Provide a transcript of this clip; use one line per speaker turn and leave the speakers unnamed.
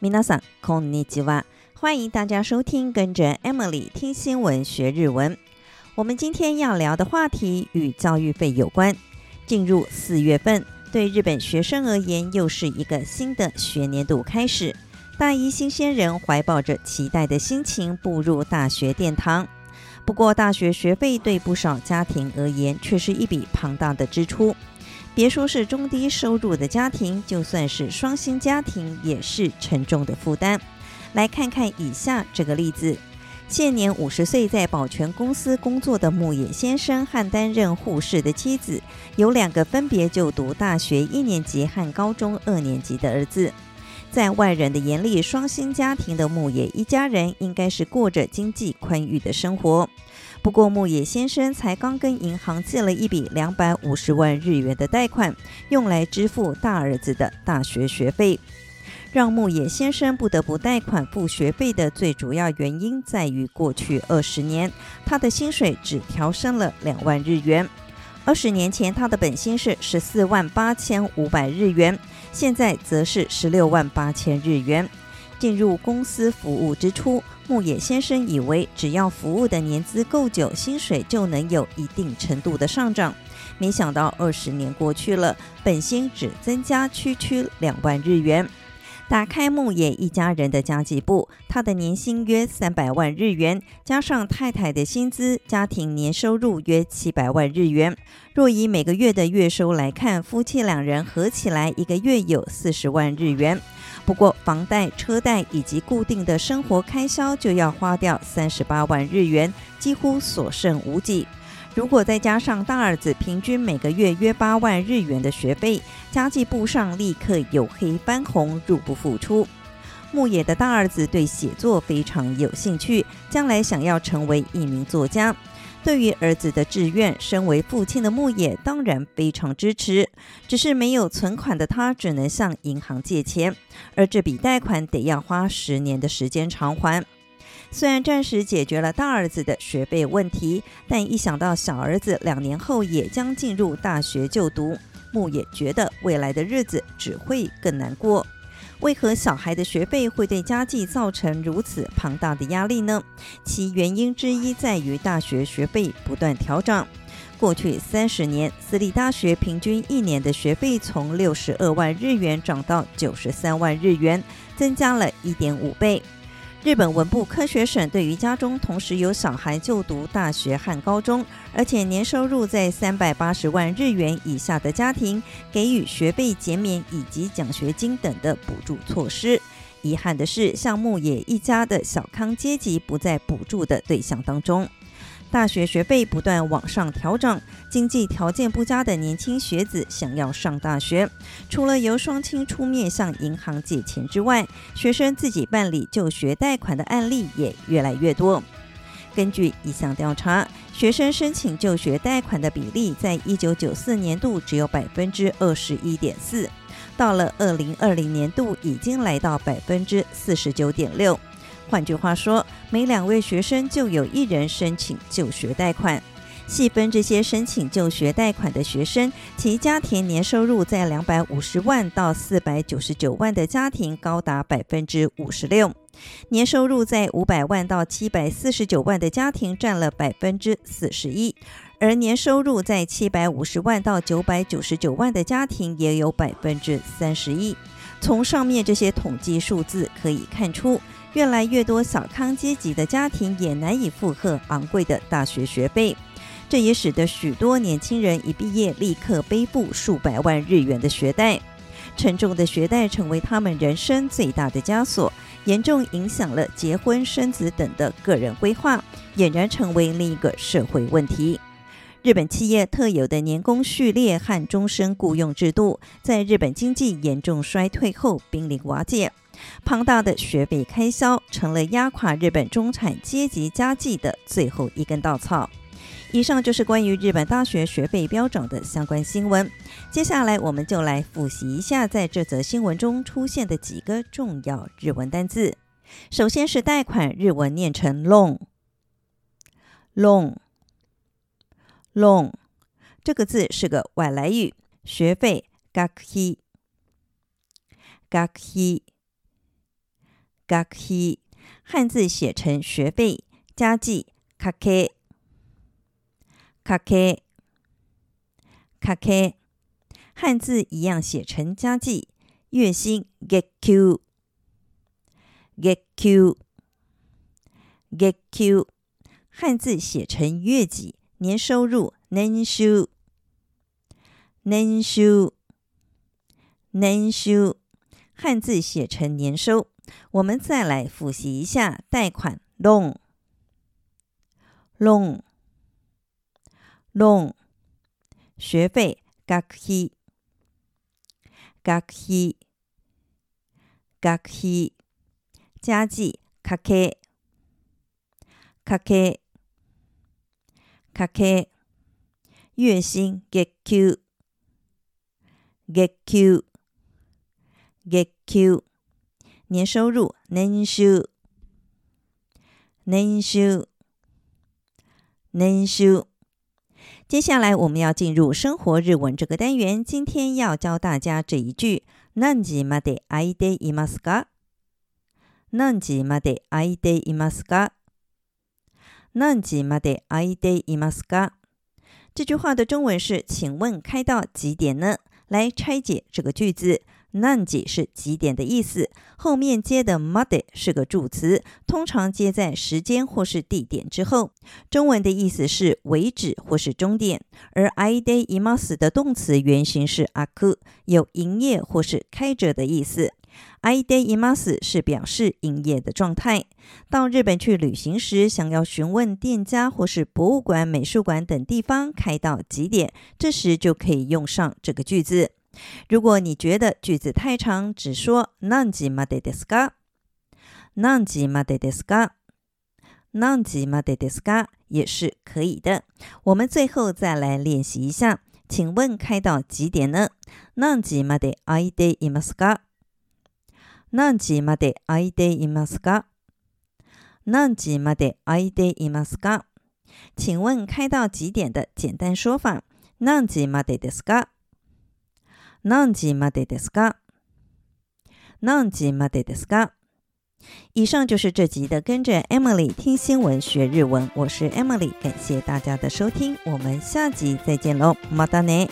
皆さんこんにちは。欢迎大家收听，跟着 Emily 听新闻学日文。我们今天要聊的话题与教育费有关。进入四月份，对日本学生而言，又是一个新的学年度开始。大一新鲜人怀抱着期待的心情步入大学殿堂。不过，大学学费对不少家庭而言，却是一笔庞大的支出。 别说是中低收入的家庭，就算是双薪家庭，也是沉重的负担。来看看以下这个例子：现年五十岁，在保全公司工作的牧野先生和担任护士的妻子，有两个分别就读大学一年级和高中二年级的儿子。在外人的眼里，双薪家庭的牧野一家人应该是过着经济宽裕的生活。不过，牧野先生才刚跟银行借了一笔两百五十万日元的贷款，用来支付大儿子的大学学费。让牧野先生不得不贷款付学费的最主要原因，在于过去二十年，他的薪水只调升了两万日元。二十年前，他的本薪是十四万八千五百日元，现在则是十六万八千日元。进入公司服务之初，牧野先生以为只要服务的年资够久，薪水就能有一定程度的上涨。没想到二十年过去了，本薪只增加区区两万日元。打开牧野一家人的家计簿，他的年薪约三百万日元，加上太太的薪资，家庭年收入约七百万日元。若以每个月的月收来看，夫妻两人合起来一个月有四十万日元。不过，房贷、车贷以及固定的生活开销就要花掉三十八万日元，几乎所剩无几。如果再加上大儿子平均每个月约八万日元的学费，家计簿上立刻有黑翻红，入不敷出。牧野的大儿子对写作非常有兴趣，将来想要成为一名作家。对于儿子的志愿，身为父亲的牧野当然非常支持。只是没有存款的他，只能向银行借钱，而这笔贷款得要花十年的时间偿还。虽然暂时解决了大儿子的学费问题，但一想到小儿子两年后也将进入大学就读，牧野觉得未来的日子只会更难过。为何小孩的学费会对家计造成如此庞大的压力呢？其原因之一在于大学学费不断调涨。过去三十年，私立大学平均一年的学费从六十二万日元涨到九十三万日元，增加了一点五倍。日本文部科学省对于家中同时有小孩就读大学和高中，而且年收入在三百八十万日元以下的家庭，给予学费减免以及奖学金等的补助措施。遗憾的是，项目也一家的小康阶级不在补助的对象当中。大学学费不断往上调整，经济条件不佳的年轻学子想要上大学，除了由双亲出面向银行借钱之外，学生自己办理就学贷款的案例也越来越多。根据一项调查，学生申请就学贷款的比例在一九九四年度只有百分之二十一点四，到了二零二零年度已经来到百分之四十九点六。换句话说，每两位学生就有一人申请就学贷款。细分这些申请就学贷款的学生，其家庭年收入在两百五十万到四百九十九万的家庭高达百分之五十六，年收入在五百万到七百四十九万的家庭占了百分之四十一，而年收入在七百五十万到九百九十九万的家庭也有百分之三十一。从上面这些统计数字可以看出。越来越多小康阶级的家庭也难以负荷昂贵的大学学费，这也使得许多年轻人一毕业立刻背负数百万日元的学贷，沉重的学贷成为他们人生最大的枷锁，严重影响了结婚生子等的个人规划，俨然成为另一个社会问题。日本企业特有的年功序列和终身雇佣制度，在日本经济严重衰退后濒临瓦解。庞大的学费开销成了压垮日本中产阶级家计的最后一根稻草。以上就是关于日本大学学费飙涨的相关新闻。接下来，我们就来复习一下在这则新闻中出现的几个重要日文单字。首先是贷款，日文念成 loan，loan，loan，这个字是个外来语，学费，学费，学费。学费，汉字写成学费加计かけかけかけ，汉字一样写成加计月薪月给月给月给，汉字写成月给年收入年收年收年收，汉字写成年收。 我们再来复习一下贷款 loan loan loan，学费学费学费学费，加计かけかけかけ，月薪月给月给月给。 年收入年收年收年收。接下来我们要进入生活日文这个单元，今天要教大家这一句：何时まで空いていますか？何时まで空いていますか？何时まで空いていますか？这句话的中文是：请问开到几点呢？来拆解这个句子。 何时是几点的意思，后面接的まで是个助词，通常接在时间或是地点之后。中文的意思是为止或是终点，而空いています的动词原形是开く，有营业或是开着的意思。空いています是表示营业的状态。到日本去旅行时，想要询问店家或是博物馆、美术馆等地方开到几点，这时就可以用上这个句子。 如果你觉得句子太长，只说何时までですか？何时までですか？何时までですか？也是可以的。我们最后再来练习一下，请问开到几点呢？何时まで空いていますか？何时まで空いていますか？何时まで空いていますか？请问开到几点的简单说法？何时までですか？ 何时までですか？何时までですか？以上就是这集的跟着 Emily 听新闻学日文，我是 Emily，感谢大家的收听，我们下集再见喽，またね。